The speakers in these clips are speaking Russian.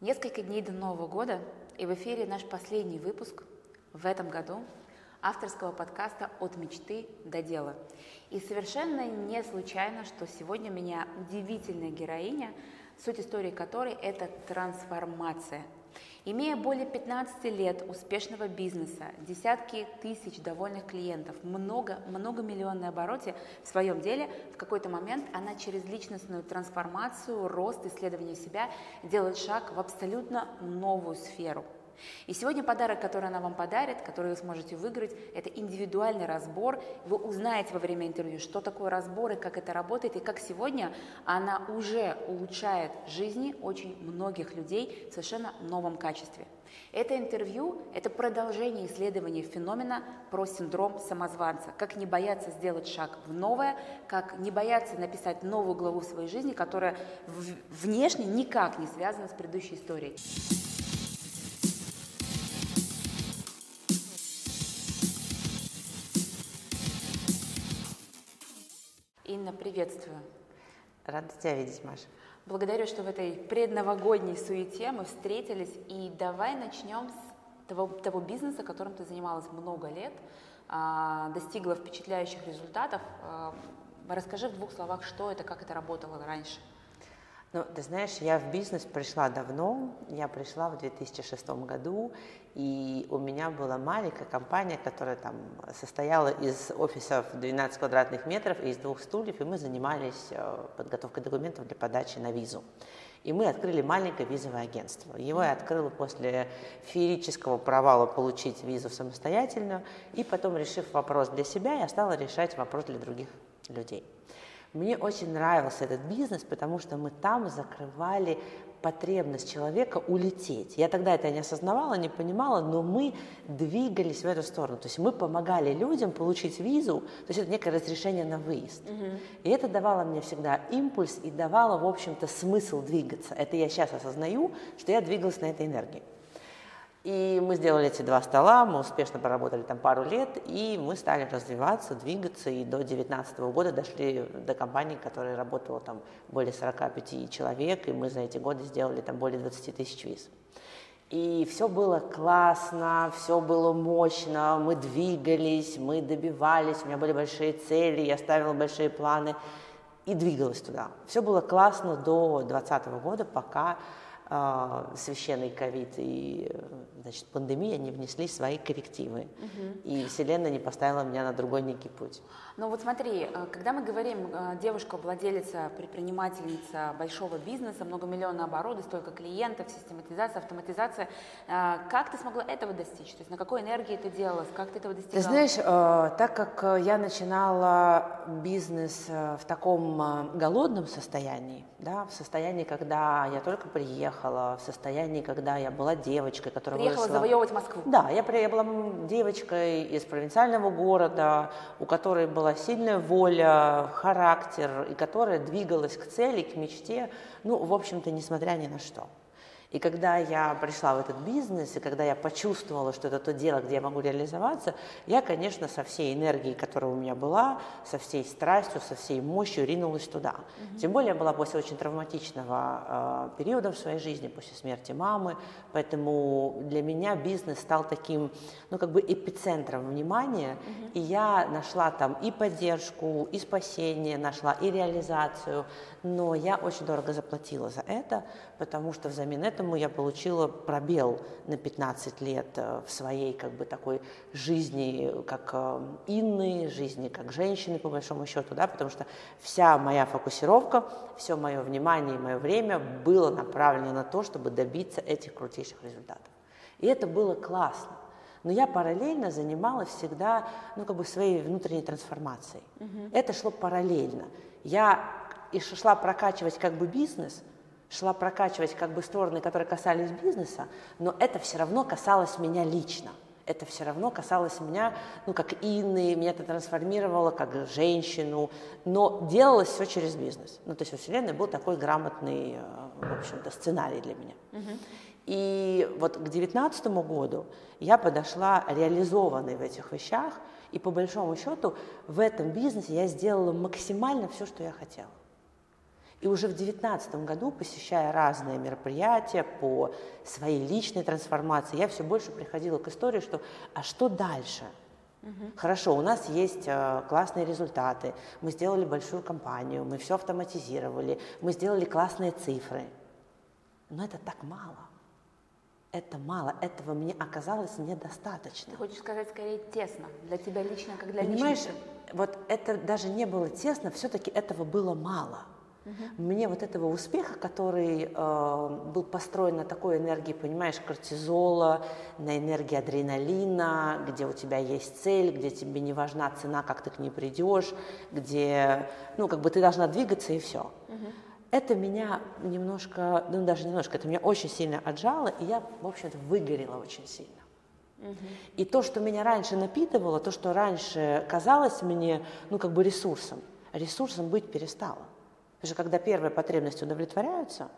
Несколько дней до Нового года, и в эфире наш последний выпуск в этом году авторского подкаста «От мечты до дела». И совершенно не случайно, что сегодня у меня удивительная героиня, суть истории которой – это трансформация – Имея более 15 лет успешного бизнеса, десятки тысяч довольных клиентов, много, многомиллионной обороте в своем деле, в какой-то момент она через личностную трансформацию, рост, исследование себя делает шаг в абсолютно новую сферу – и сегодня подарок, который она вам подарит, который вы сможете выиграть, это индивидуальный разбор. Вы узнаете во время интервью, что такое разбор и как это работает, и как сегодня она уже улучшает жизни очень многих людей в совершенно новом качестве. Это интервью – это продолжение исследования феномена про синдром самозванца. Как не бояться сделать шаг в новое, как не бояться написать новую главу в своей жизни, которая внешне никак не связана с предыдущей историей. Инна, приветствую. Рада тебя видеть, Маша. Благодарю, что в этой предновогодней суете мы встретились. И давай начнем с того, того бизнеса, которым ты занималась много лет, а, достигла впечатляющих результатов. А, расскажи в двух словах, что это, как это работало раньше. Ну, ты знаешь, я в бизнес пришла давно. Я пришла в 2006 году, и у меня была маленькая компания, которая там состояла из офисов 12 квадратных метров и из двух стульев, и мы занимались э, подготовкой документов для подачи на визу. И мы открыли маленькое визовое агентство. Его я открыла после феерического провала получить визу самостоятельно, и потом, решив вопрос для себя, я стала решать вопрос для других людей. Мне очень нравился этот бизнес, потому что мы там закрывали потребность человека улететь. Я тогда это не осознавала, не понимала, но мы двигались в эту сторону. То есть мы помогали людям получить визу, то есть это некое разрешение на выезд. Угу. И это давало мне всегда импульс и давало, в общем-то, смысл двигаться. Это я сейчас осознаю, что я двигалась на этой энергии. И мы сделали эти два стола, мы успешно поработали там пару лет, и мы стали развиваться, двигаться, и до 2019 года дошли до компании, которая работала там более 45 человек, и мы за эти годы сделали там более 20 тысяч виз. И все было классно, все было мощно, мы двигались, мы добивались, у меня были большие цели, я ставила большие планы и двигалась туда. Все было классно до 2020 года, пока священный ковид и значит, пандемия, они внесли свои коррективы. Угу. И Вселенная не поставила меня на другой некий путь. Ну вот смотри, э, когда мы говорим, э, девушка, владелица, предпринимательница большого бизнеса, многомиллионные обороты, столько клиентов, систематизация, автоматизация, э, как ты смогла этого достичь? То есть на какой энергии ты делалась, как ты этого достигала? Ты знаешь, так как я начинала бизнес в таком голодном состоянии, да, в состоянии, когда я только приехала, в состоянии, когда я была девочкой, которая Приехала выросла... завоевывать Москву. Да, я, я была девочкой из провинциального города, у которой была сильная воля, характер, и которая двигалась к цели, к мечте, ну, в общем-то, несмотря ни на что. И когда я пришла в этот бизнес, и когда я почувствовала, что это то дело, где я могу реализоваться, я, конечно, со всей энергией, которая у меня была, со всей страстью, со всей мощью ринулась туда. Угу. Тем более я была после очень травматичного э, периода в своей жизни, после смерти мамы, поэтому для меня бизнес стал таким, ну, как бы эпицентром внимания, угу. и я нашла там и поддержку, и спасение, нашла и реализацию, но я очень дорого заплатила за это, потому что взамен этому я получила пробел на 15 лет э, в своей как бы такой жизни как э, Инны, жизни как женщины по большому счету, да, потому что вся моя фокусировка, все мое внимание и мое время было направлено на то, чтобы добиться этих крутейших результатов. И это было классно. Но я параллельно занималась всегда, ну, как бы своей внутренней трансформацией. Угу. Это шло параллельно. Я и шла прокачивать как бы бизнес, шла прокачивать как бы стороны, которые касались бизнеса, но это все равно касалось меня лично. Это все равно касалось меня, ну, как Инны, меня это трансформировало как женщину, но делалось все через бизнес. Ну, то есть у Вселенной был такой грамотный, э, в общем-то, сценарий для меня. Uh-huh. И вот к девятнадцатому году я подошла реализованной в этих вещах, и по большому счету в этом бизнесе я сделала максимально все, что я хотела. И уже в 2019 году, посещая разные мероприятия по своей личной трансформации, я все больше приходила к истории, что а что дальше? Угу. Хорошо, у нас есть э, классные результаты, мы сделали большую компанию, мы все автоматизировали, мы сделали классные цифры. Но это так мало. Это мало, этого мне оказалось недостаточно. Ты хочешь сказать скорее тесно, для тебя лично, как для Понимаешь, личности? вот это даже не было тесно, все-таки этого было мало. Мне вот этого успеха, который э, был построен на такой энергии, понимаешь, кортизола, на энергии адреналина, где у тебя есть цель, где тебе не важна цена, как ты к ней придешь, где, ну, как бы ты должна двигаться и все. Угу. Это меня немножко, ну, даже немножко, это меня очень сильно отжало, и я, в общем-то, выгорела очень сильно. И то, что меня раньше напитывало, то, что раньше казалось мне, ну, как бы ресурсом, ресурсом быть перестало. Потому что когда первые потребности удовлетворяются,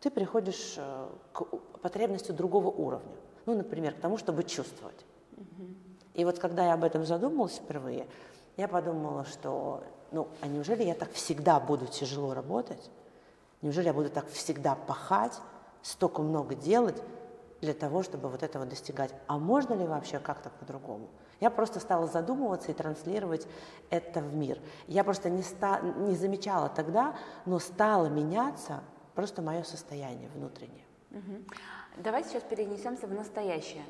ты приходишь э, к потребности другого уровня. Ну, например, к тому, чтобы чувствовать. Угу. И вот когда я об этом задумалась впервые, я подумала, что, ну, а неужели я так всегда буду тяжело работать? Неужели я буду так всегда пахать, столько много делать для того, чтобы вот этого достигать? А можно ли вообще как-то по-другому? Я просто стала задумываться и транслировать это в мир. Я просто не, ста, не замечала тогда, но стало меняться просто мое состояние внутреннее. Угу. Давай сейчас перенесемся в настоящее.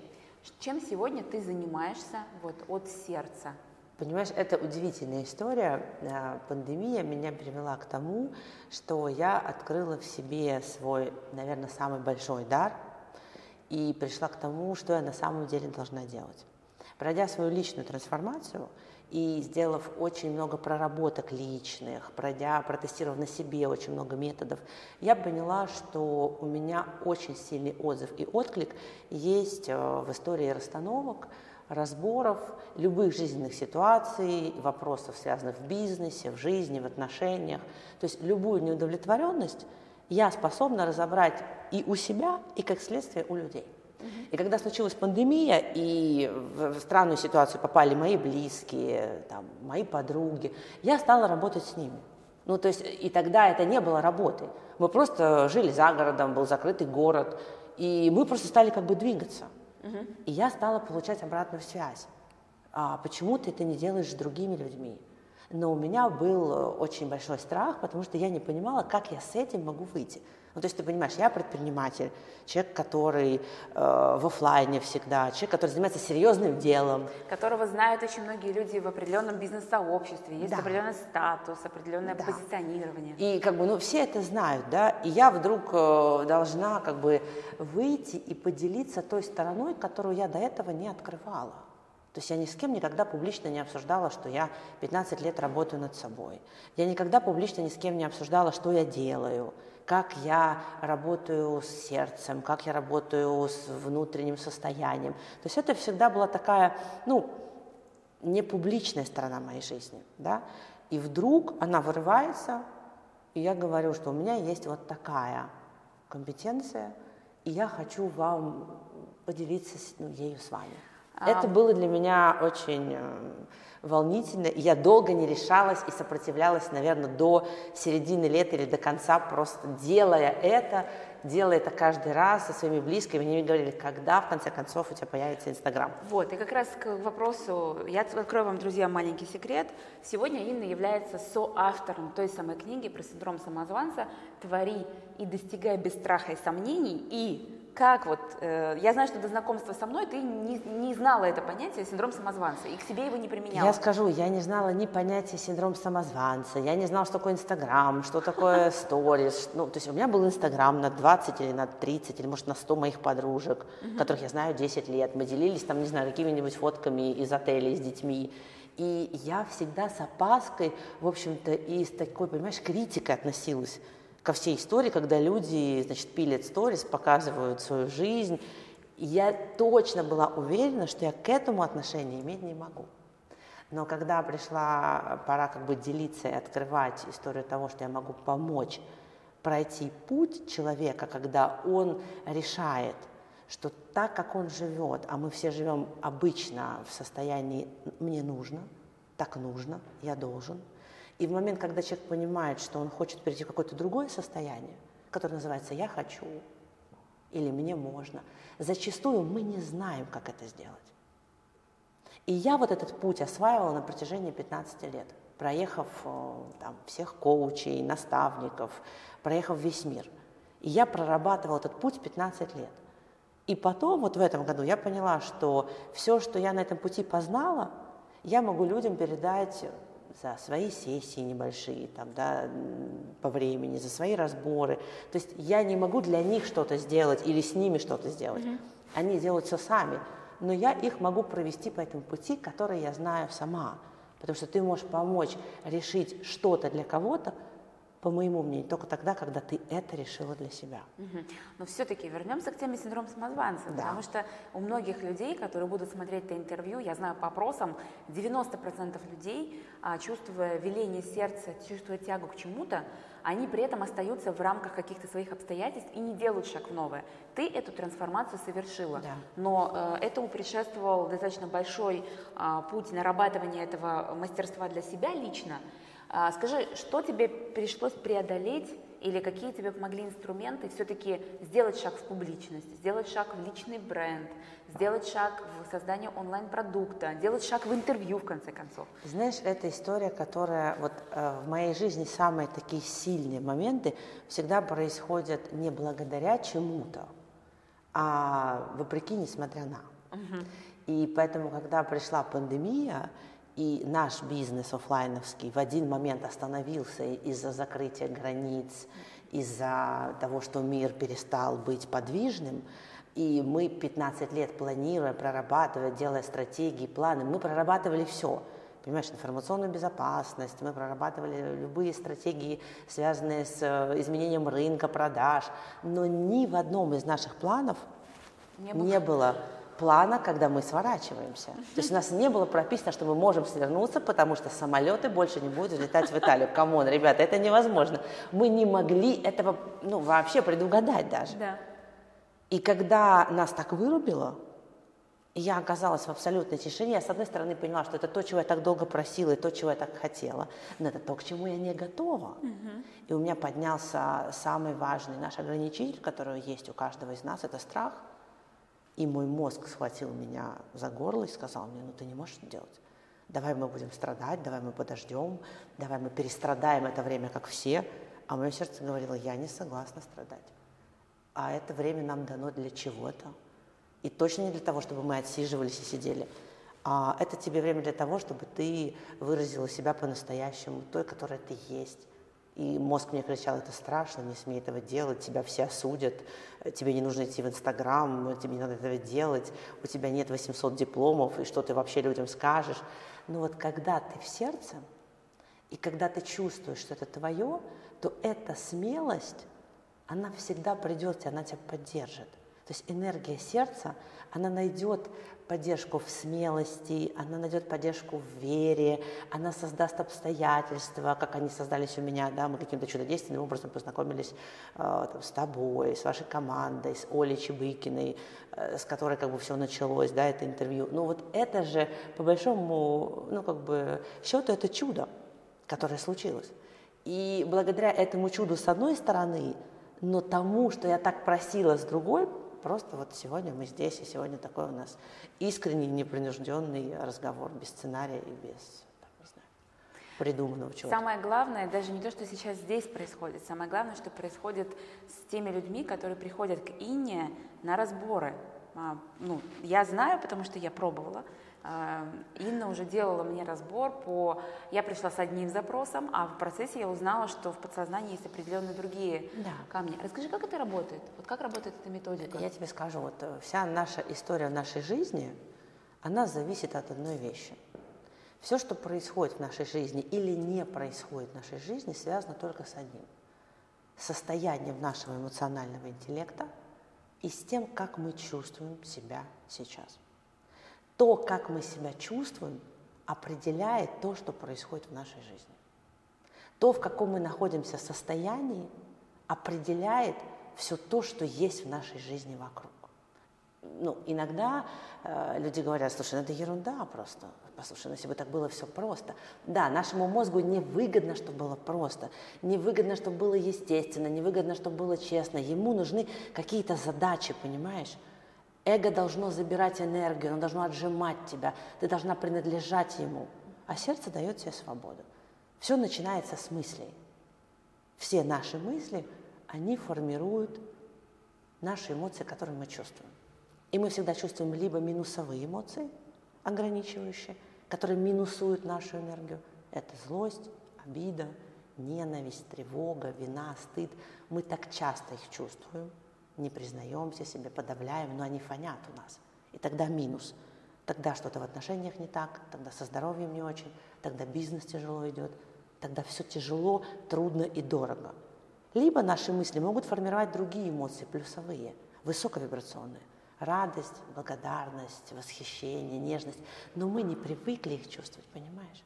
Чем сегодня ты занимаешься вот, от сердца? Понимаешь, это удивительная история. Э, пандемия меня привела к тому, что я открыла в себе свой, наверное, самый большой дар и пришла к тому, что я на самом деле должна делать. Пройдя свою личную трансформацию и сделав очень много проработок личных, пройдя, протестировав на себе очень много методов, я поняла, что у меня очень сильный отзыв и отклик есть э, в истории расстановок, разборов любых жизненных ситуаций, вопросов, связанных в бизнесе, в жизни, в отношениях. То есть любую неудовлетворенность я способна разобрать и у себя, и как следствие у людей. И когда случилась пандемия, и в странную ситуацию попали мои близкие, там, мои подруги, я стала работать с ними. Ну, то есть, и тогда это не было работой. Мы просто жили за городом, был закрытый город, и мы просто стали как бы двигаться. Угу. И я стала получать обратную связь. А почему ты это не делаешь с другими людьми? Но у меня был очень большой страх, потому что я не понимала, как я с этим могу выйти. Ну, то есть ты понимаешь, я предприниматель, человек, который э, в офлайне всегда, человек, который занимается серьезным делом. Которого знают очень многие люди в определенном бизнес-сообществе, есть да. определенный статус, определенное да. позиционирование. И как бы, ну, все это знают, да, и я вдруг э, должна как бы выйти и поделиться той стороной, которую я до этого не открывала. То есть я ни с кем никогда публично не обсуждала, что я 15 лет работаю над собой. Я никогда публично ни с кем не обсуждала, что я делаю как я работаю с сердцем, как я работаю с внутренним состоянием. То есть это всегда была такая, ну, не публичная сторона моей жизни, да. И вдруг она вырывается, и я говорю, что у меня есть вот такая компетенция, и я хочу вам поделиться ну, ею с вами. Это было для меня очень э, волнительно. Я долго не решалась и сопротивлялась, наверное, до середины лета или до конца, просто делая это, делая это каждый раз со своими близкими. Они мне говорили, когда, в конце концов, у тебя появится Инстаграм. Вот, и как раз к вопросу, я открою вам, друзья, маленький секрет. Сегодня Инна является соавтором той самой книги про синдром самозванца «Твори и достигай без страха и сомнений» и как вот, э, я знаю, что до знакомства со мной ты не, не знала это понятие синдром самозванца и к себе его не применяла. Я скажу, я не знала ни понятия синдром самозванца, я не знала, что такое Инстаграм, что такое сторис. Ну, то есть у меня был Инстаграм на 20 или на 30, или может на 100 моих подружек, которых я знаю 10 лет. Мы делились там, не знаю, какими-нибудь фотками из отелей с детьми. И я всегда с опаской, в общем-то, и с такой, понимаешь, критикой относилась ко всей истории, когда люди, значит, пилят сторис, показывают свою жизнь. Я точно была уверена, что я к этому отношения иметь не могу. Но когда пришла пора как бы делиться и открывать историю того, что я могу помочь пройти путь человека, когда он решает, что так, как он живет, а мы все живем обычно в состоянии «мне нужно», «так нужно», «я должен», И в момент, когда человек понимает, что он хочет перейти в какое-то другое состояние, которое называется «я хочу» или «мне можно», зачастую мы не знаем, как это сделать. И я вот этот путь осваивала на протяжении 15 лет, проехав э, там, всех коучей, наставников, проехав весь мир. И я прорабатывала этот путь 15 лет. И потом, вот в этом году, я поняла, что все, что я на этом пути познала, я могу людям передать за свои сессии небольшие, там, да, по времени, за свои разборы. То есть я не могу для них что-то сделать или с ними что-то сделать. Mm-hmm. Они делают все сами но я их могу провести по этому пути, который я знаю сама. Потому что ты можешь помочь решить что-то для кого-то, по моему мнению, только тогда, когда ты это решила для себя. Угу. Но все-таки вернемся к теме синдрома самозванца, да. потому что у многих людей, которые будут смотреть это интервью, я знаю по опросам, 90% людей, а, чувствуя веление сердца, чувствуя тягу к чему-то, они при этом остаются в рамках каких-то своих обстоятельств и не делают шаг в новое. Ты эту трансформацию совершила, да. но э, этому предшествовал достаточно большой э, путь нарабатывания этого мастерства для себя лично. А, скажи, что тебе пришлось преодолеть или какие тебе помогли инструменты все-таки сделать шаг в публичность, сделать шаг в личный бренд, сделать шаг в создание онлайн-продукта, сделать шаг в интервью, в конце концов? Знаешь, это история, которая вот э, в моей жизни самые такие сильные моменты всегда происходят не благодаря чему-то, а вопреки, несмотря на. Угу. И поэтому, когда пришла пандемия, и наш бизнес офлайновский в один момент остановился из-за закрытия границ, из-за того, что мир перестал быть подвижным, и мы 15 лет планируя, прорабатывая, делая стратегии, планы, мы прорабатывали все. Понимаешь, информационную безопасность, мы прорабатывали любые стратегии, связанные с э, изменением рынка, продаж, но ни в одном из наших планов не было, не было плана, когда мы сворачиваемся. То есть у нас не было прописано, что мы можем свернуться, потому что самолеты больше не будут летать в Италию. Come on, ребята, это невозможно. Мы не могли этого ну, вообще предугадать даже. Да. И когда нас так вырубило, я оказалась в абсолютной тишине. Я, с одной стороны, поняла, что это то, чего я так долго просила, и то, чего я так хотела. Но это то, к чему я не готова. Угу. И у меня поднялся самый важный наш ограничитель, который есть у каждого из нас, это страх – и мой мозг схватил меня за горло и сказал мне, ну ты не можешь это делать. Давай мы будем страдать, давай мы подождем, давай мы перестрадаем это время, как все. А мое сердце говорило, я не согласна страдать. А это время нам дано для чего-то. И точно не для того, чтобы мы отсиживались и сидели. А это тебе время для того, чтобы ты выразила себя по-настоящему, той, которая ты есть. И мозг мне кричал, это страшно, не смей этого делать, тебя все осудят, тебе не нужно идти в Инстаграм, тебе не надо этого делать, у тебя нет 800 дипломов, и что ты вообще людям скажешь. Но вот когда ты в сердце, и когда ты чувствуешь, что это твое, то эта смелость, она всегда придет, и она тебя поддержит. То есть энергия сердца, она найдет поддержку в смелости, она найдет поддержку в вере, она создаст обстоятельства, как они создались у меня, да, мы каким-то чудодейственным образом познакомились э, там, с тобой, с вашей командой, с Олей Чебыкиной, э, с которой как бы все началось, да, это интервью. Ну вот это же, по большому, ну как бы, счету это чудо, которое случилось. И благодаря этому чуду с одной стороны, но тому, что я так просила с другой, просто вот сегодня мы здесь, и сегодня такой у нас искренний, непринужденный разговор, без сценария и без придуманного чего-то. Самое главное, даже не то, что сейчас здесь происходит, самое главное, что происходит с теми людьми, которые приходят к Инне на разборы. А, ну, я знаю, потому что я пробовала, Инна уже делала мне разбор по... Я пришла с одним запросом, а в процессе я узнала, что в подсознании есть определенные другие да. камни. Расскажи, как это работает? Вот как работает эта методика? Я тебе скажу, вот э, вся наша история нашей жизни, она зависит от одной вещи. Все, что происходит в нашей жизни или не происходит в нашей жизни, связано только с одним. Состоянием нашего эмоционального интеллекта и с тем, как мы чувствуем себя сейчас то, как мы себя чувствуем, определяет то, что происходит в нашей жизни. То, в каком мы находимся состоянии, определяет все то, что есть в нашей жизни вокруг. ну, иногда э, люди говорят, слушай, ну это ерунда просто. Послушай, ну если бы так было все просто. Да, нашему мозгу невыгодно, чтобы было просто. Невыгодно, чтобы было естественно, невыгодно, чтобы было честно. Ему нужны какие-то задачи, понимаешь? Эго должно забирать энергию, оно должно отжимать тебя. Ты должна принадлежать ему. А сердце дает тебе свободу. Все начинается с мыслей. Все наши мысли, они формируют наши эмоции, которые мы чувствуем. И мы всегда чувствуем либо минусовые эмоции, ограничивающие, которые минусуют нашу энергию. Это злость, обида, ненависть, тревога, вина, стыд. Мы так часто их чувствуем, не признаемся себе, подавляем, но они фонят у нас. И тогда минус. Тогда что-то в отношениях не так, тогда со здоровьем не очень, тогда бизнес тяжело идет, тогда все тяжело, трудно и дорого. Либо наши мысли могут формировать другие эмоции, плюсовые, высоковибрационные радость, благодарность, восхищение, нежность, но мы не привыкли их чувствовать, понимаешь?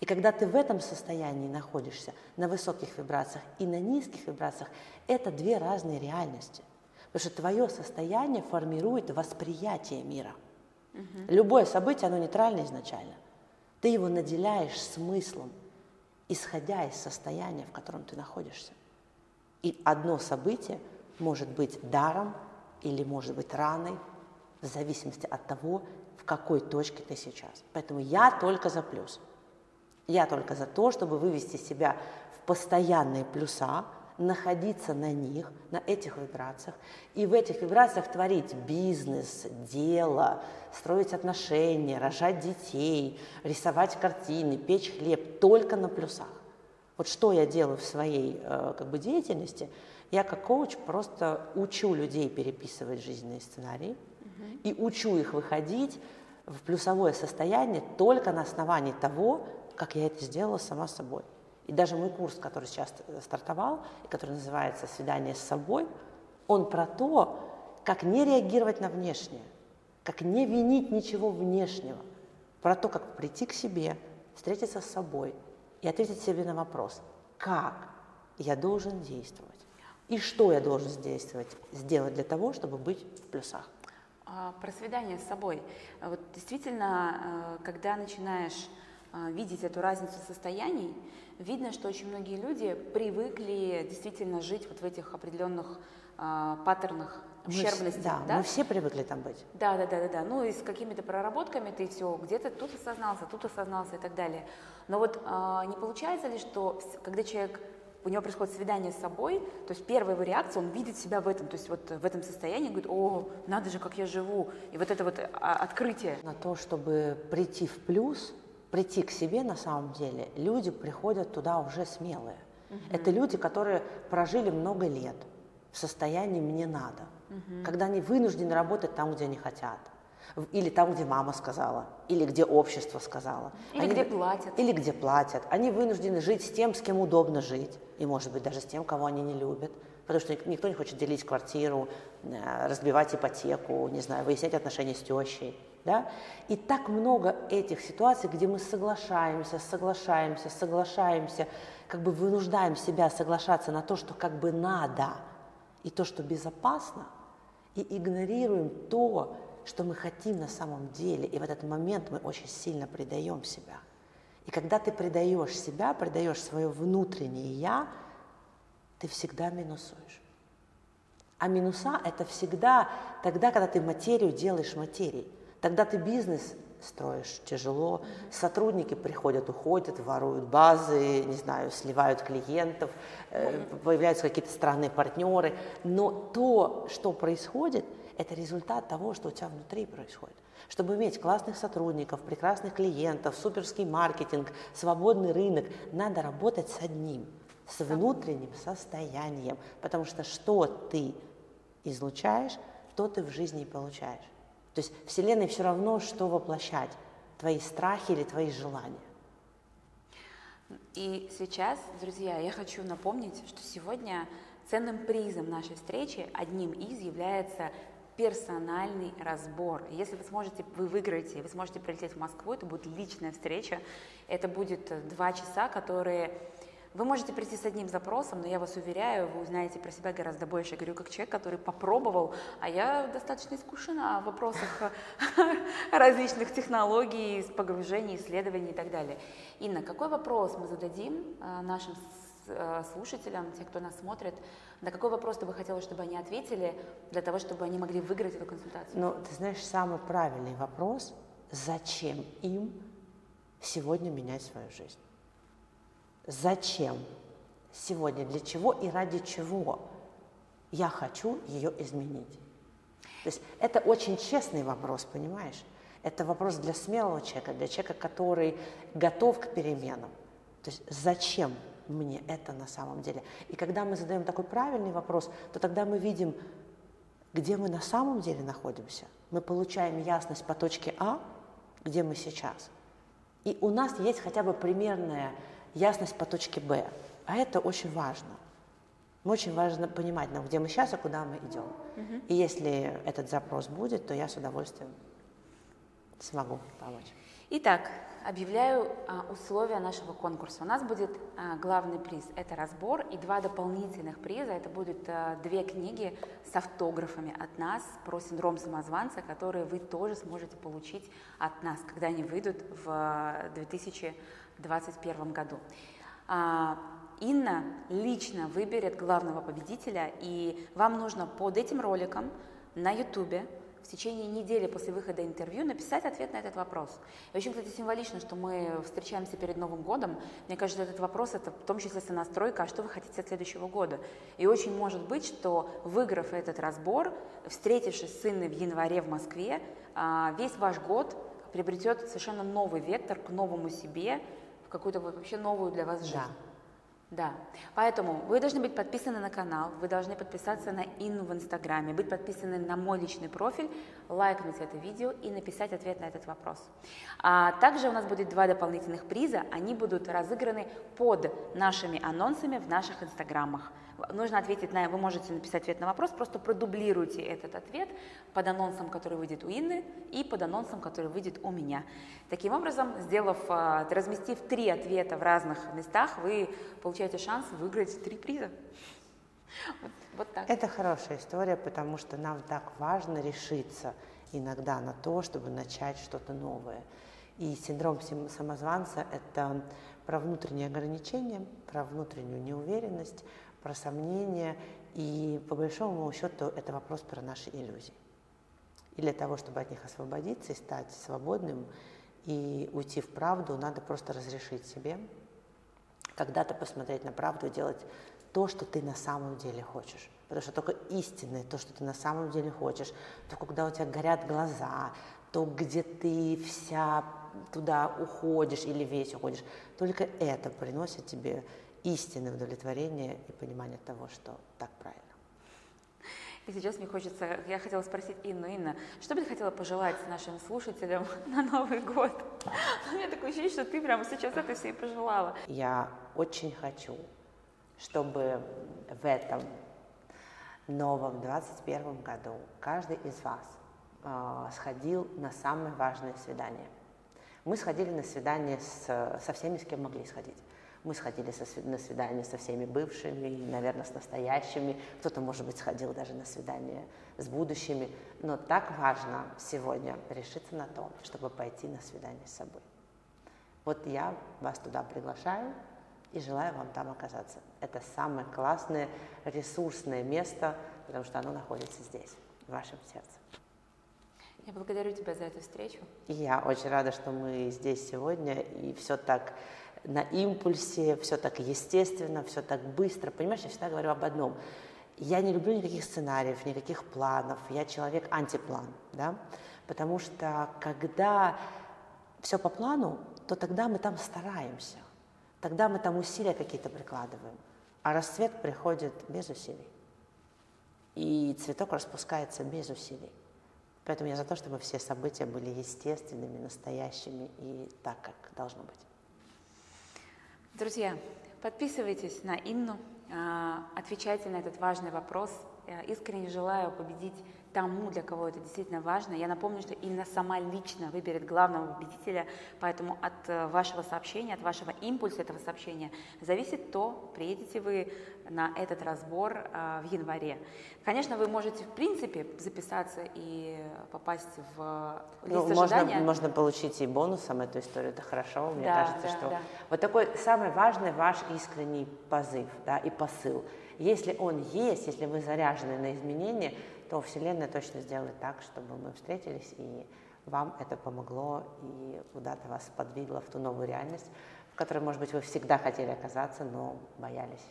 И когда ты в этом состоянии находишься, на высоких вибрациях и на низких вибрациях, это две разные реальности. Потому что твое состояние формирует восприятие мира. Угу. Любое событие, оно нейтрально изначально. Ты его наделяешь смыслом, исходя из состояния, в котором ты находишься. И одно событие может быть даром, или, может быть, раной, в зависимости от того, в какой точке ты сейчас. Поэтому я только за плюс. Я только за то, чтобы вывести себя в постоянные плюса, находиться на них, на этих вибрациях, и в этих вибрациях творить бизнес, дело, строить отношения, рожать детей, рисовать картины, печь хлеб только на плюсах. Вот что я делаю в своей э, как бы, деятельности – я как коуч просто учу людей переписывать жизненные сценарии угу. и учу их выходить в плюсовое состояние только на основании того, как я это сделала сама собой. И даже мой курс, который сейчас стартовал, и который называется «Свидание с собой», он про то, как не реагировать на внешнее, как не винить ничего внешнего, про то, как прийти к себе, встретиться с собой и ответить себе на вопрос, как я должен действовать и что я должен действовать, сделать для того, чтобы быть в плюсах. А, про свидание с собой. Вот действительно, э, когда начинаешь э, видеть эту разницу состояний, видно, что очень многие люди привыкли действительно жить вот в этих определенных э, паттернах ущербности. Мы, да, да, мы все привыкли там быть. Да, да, да, да, да. Ну и с какими-то проработками ты все где-то тут осознался, тут осознался и так далее. Но вот а, не получается ли, что когда человек у него происходит свидание с собой, то есть первая его реакция, он видит себя в этом, то есть вот в этом состоянии, говорит, о, надо же, как я живу, и вот это вот а, открытие. На то, чтобы прийти в плюс, прийти к себе на самом деле, люди приходят туда уже смелые. Угу. Это люди, которые прожили много лет в состоянии «мне надо», угу. когда они вынуждены работать там, где они хотят или там, где мама сказала, или где общество сказала. Или они, где платят. Или где платят. Они вынуждены жить с тем, с кем удобно жить, и, может быть, даже с тем, кого они не любят. Потому что никто не хочет делить квартиру, э, разбивать ипотеку, не знаю, выяснять отношения с тещей. Да? И так много этих ситуаций, где мы соглашаемся, соглашаемся, соглашаемся, как бы вынуждаем себя соглашаться на то, что как бы надо, и то, что безопасно, и игнорируем то, что мы хотим на самом деле, и в этот момент мы очень сильно предаем себя. И когда ты предаешь себя, предаешь свое внутреннее «я», ты всегда минусуешь. А минуса – это всегда тогда, когда ты материю делаешь материей. Тогда ты бизнес строишь тяжело, сотрудники приходят, уходят, воруют базы, не знаю, сливают клиентов, э, появляются какие-то странные партнеры. Но то, что происходит – это результат того, что у тебя внутри происходит. Чтобы иметь классных сотрудников, прекрасных клиентов, суперский маркетинг, свободный рынок, надо работать с одним, с внутренним состоянием. Потому что что ты излучаешь, то ты в жизни и получаешь. То есть Вселенной все равно, что воплощать, твои страхи или твои желания. И сейчас, друзья, я хочу напомнить, что сегодня ценным призом нашей встречи одним из является персональный разбор. Если вы сможете, вы выиграете, вы сможете прилететь в Москву, это будет личная встреча, это будет два часа, которые Вы можете прийти с одним запросом, но я вас уверяю, вы узнаете про себя гораздо больше. Я говорю, как человек, который попробовал, а я достаточно искушена в вопросах различных технологий, погружений, исследований и так далее. Инна, какой вопрос мы зададим а, нашим Э, слушателям, те, кто нас смотрит, на какой вопрос ты бы хотела, чтобы они ответили, для того, чтобы они могли выиграть эту консультацию? Ну, ты знаешь, самый правильный вопрос, зачем им сегодня менять свою жизнь? Зачем? Сегодня для чего и ради чего я хочу ее изменить? То есть это очень честный вопрос, понимаешь? Это вопрос для смелого человека, для человека, который готов к переменам. То есть зачем мне это на самом деле? И когда мы задаем такой правильный вопрос, то тогда мы видим, где мы на самом деле находимся. Мы получаем ясность по точке А, где мы сейчас. И у нас есть хотя бы примерная ясность по точке Б. А это очень важно. Мы очень важно понимать, нам, где мы сейчас и куда мы идем. Угу. И если этот запрос будет, то я с удовольствием смогу помочь. Итак, объявляю а, условия нашего конкурса. У нас будет а, главный приз – это разбор, и два дополнительных приза – это будут а, две книги с автографами от нас про синдром самозванца, которые вы тоже сможете получить от нас, когда они выйдут в 2021 году. Инна лично выберет главного победителя, и вам нужно под этим роликом на YouTube в течение недели после выхода интервью написать ответ на этот вопрос. И очень, кстати, символично, что мы встречаемся перед Новым годом. Мне кажется, этот вопрос – это в том числе сонастройка, а что вы хотите от следующего года. И очень может быть, что выиграв этот разбор, встретившись с Инной в январе в Москве, а, весь ваш год приобретет совершенно новый вектор к новому себе, в какую-то вообще новую для вас жизнь. Да. Да, поэтому вы должны быть подписаны на канал, вы должны подписаться на Инну в Инстаграме, быть подписаны на мой личный профиль, лайкнуть это видео и написать ответ на этот вопрос. А также у нас будет два дополнительных приза, они будут разыграны под нашими анонсами в наших Инстаграмах нужно ответить на, вы можете написать ответ на вопрос, просто продублируйте этот ответ под анонсом, который выйдет у Инны, и под анонсом, который выйдет у меня. Таким образом, сделав, а, разместив три ответа в разных местах, вы получаете шанс выиграть три приза. Вот, вот так. Это хорошая история, потому что нам так важно решиться иногда на то, чтобы начать что-то новое. И синдром самозванца – это про внутренние ограничения, про внутреннюю неуверенность, про сомнения, и по большому счету это вопрос про наши иллюзии. И для того, чтобы от них освободиться и стать свободным и уйти в правду, надо просто разрешить себе когда-то посмотреть на правду и делать то, что ты на самом деле хочешь. Потому что только истинное, то, что ты на самом деле хочешь, то, когда у тебя горят глаза, то, где ты вся туда уходишь или весь уходишь, только это приносит тебе истинное удовлетворение и понимание того, что так правильно. И сейчас мне хочется, я хотела спросить Инну, Инна, что бы ты хотела пожелать нашим слушателям на Новый год? У меня такое ощущение, что ты прямо сейчас это все и пожелала. Я очень хочу, чтобы в этом новом 21 году каждый из вас э, сходил на самое важное свидание. Мы сходили на свидание с, со всеми, с кем могли сходить. Мы сходили со, на свидание со всеми бывшими, и, наверное, с настоящими. Кто-то, может быть, сходил даже на свидание с будущими. Но так важно сегодня решиться на то, чтобы пойти на свидание с собой. Вот я вас туда приглашаю и желаю вам там оказаться. Это самое классное, ресурсное место, потому что оно находится здесь, в вашем сердце. Я благодарю тебя за эту встречу. Я очень рада, что мы здесь сегодня, и все так на импульсе, все так естественно, все так быстро. Понимаешь, я всегда говорю об одном. Я не люблю никаких сценариев, никаких планов. Я человек антиплан, да? Потому что когда все по плану, то тогда мы там стараемся, тогда мы там усилия какие-то прикладываем, а расцвет приходит без усилий. И цветок распускается без усилий. Поэтому я за то, чтобы все события были естественными, настоящими и так, как должно быть. Друзья, подписывайтесь на Инну, а, отвечайте на этот важный вопрос. Искренне желаю победить тому, для кого это действительно важно. Я напомню, что именно сама лично выберет главного победителя, поэтому от э, вашего сообщения, от вашего импульса этого сообщения зависит то, приедете вы на этот разбор э, в январе. Конечно, вы можете, в принципе, записаться и попасть в лист ну, ожидания. Можно, можно получить и бонусом эту историю, это хорошо. Мне да, кажется, да, что да. вот такой самый важный ваш искренний позыв да, и посыл. Если он есть, если вы заряжены на изменения, то Вселенная точно сделает так, чтобы мы встретились, и вам это помогло, и куда-то вас подвигло в ту новую реальность, в которой, может быть, вы всегда хотели оказаться, но боялись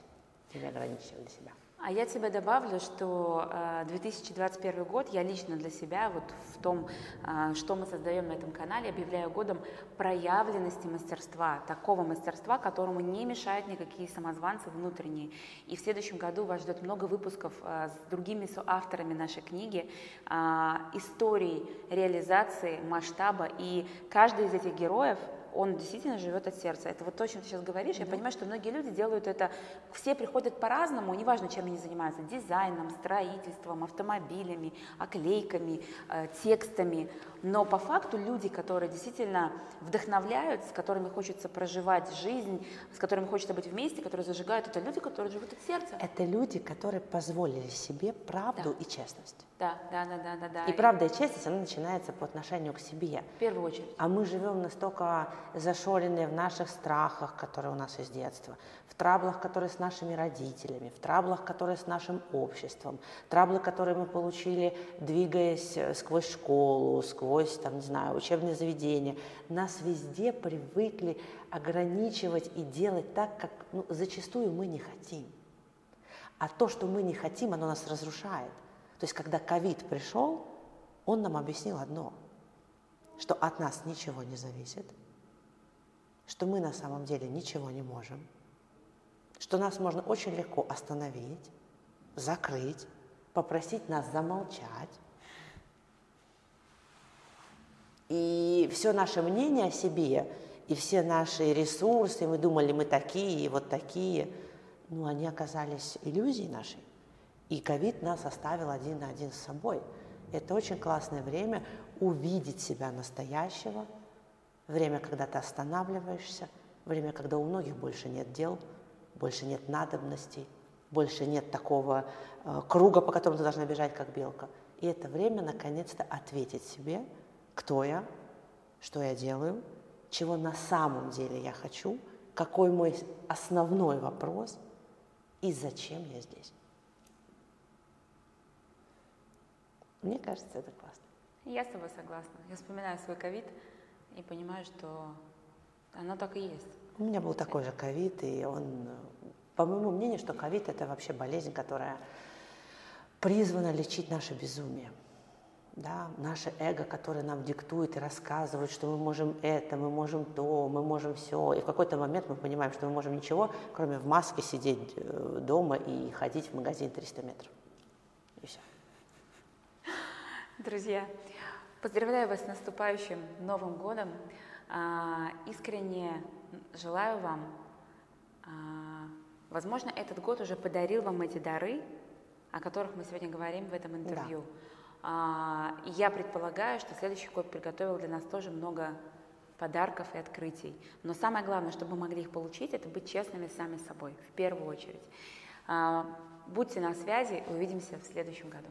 или ограничивали себя. А я тебе добавлю, что 2021 э, год я лично для себя вот в том, э, что мы создаем на этом канале, объявляю годом проявленности мастерства, такого мастерства, которому не мешают никакие самозванцы внутренние. И в следующем году вас ждет много выпусков э, с другими соавторами нашей книги, историй реализации, масштаба. И каждый из этих героев он действительно живет от сердца. Это вот то, о чем ты сейчас говоришь. Да. Я понимаю, что многие люди делают это, все приходят по-разному, неважно, чем они занимаются, дизайном, строительством, автомобилями, оклейками, э, текстами. Но по факту люди, которые действительно вдохновляют, с которыми хочется проживать жизнь, с которыми хочется быть вместе, которые зажигают, это люди, которые живут от сердца. Это люди, которые позволили себе правду да. и честность. Да, да, да, да, да, да. И правда и честность, она начинается по отношению к себе. В первую очередь. А мы живем настолько зашоренные в наших страхах, которые у нас из детства, в траблах, которые с нашими родителями, в траблах, которые с нашим обществом, траблы, которые мы получили, двигаясь э, сквозь школу, сквозь, там, не знаю, учебные заведения. Нас везде привыкли ограничивать и делать так, как ну, зачастую мы не хотим. А то, что мы не хотим, оно нас разрушает. То есть, когда ковид пришел, он нам объяснил одно, что от нас ничего не зависит, что мы на самом деле ничего не можем, что нас можно очень легко остановить, закрыть, попросить нас замолчать. И все наше мнение о себе, и все наши ресурсы, мы думали, мы такие, вот такие, ну, они оказались иллюзией нашей. И ковид нас оставил один на один с собой. Это очень классное время увидеть себя настоящего, время, когда ты останавливаешься, время, когда у многих больше нет дел, больше нет надобностей, больше нет такого э, круга, по которому ты должна бежать, как белка. И это время, наконец-то, ответить себе, кто я, что я делаю, чего на самом деле я хочу, какой мой основной вопрос и зачем я здесь. Мне кажется, это классно. Я с тобой согласна. Я вспоминаю свой ковид и понимаю, что оно так и есть. У меня был такой же ковид, и он, по моему мнению, что ковид это вообще болезнь, которая призвана лечить наше безумие. Да, наше эго, которое нам диктует и рассказывает, что мы можем это, мы можем то, мы можем все. И в какой-то момент мы понимаем, что мы можем ничего, кроме в маске сидеть э, дома и ходить в магазин 300 метров. И все. Друзья, поздравляю вас с наступающим Новым годом. А, искренне желаю вам, а, возможно, этот год уже подарил вам эти дары, о которых мы сегодня говорим в этом интервью. Да. А, я предполагаю, что следующий год приготовил для нас тоже много подарков и открытий. Но самое главное, чтобы мы могли их получить, это быть честными сами собой, в первую очередь. Будьте на связи, увидимся в следующем году.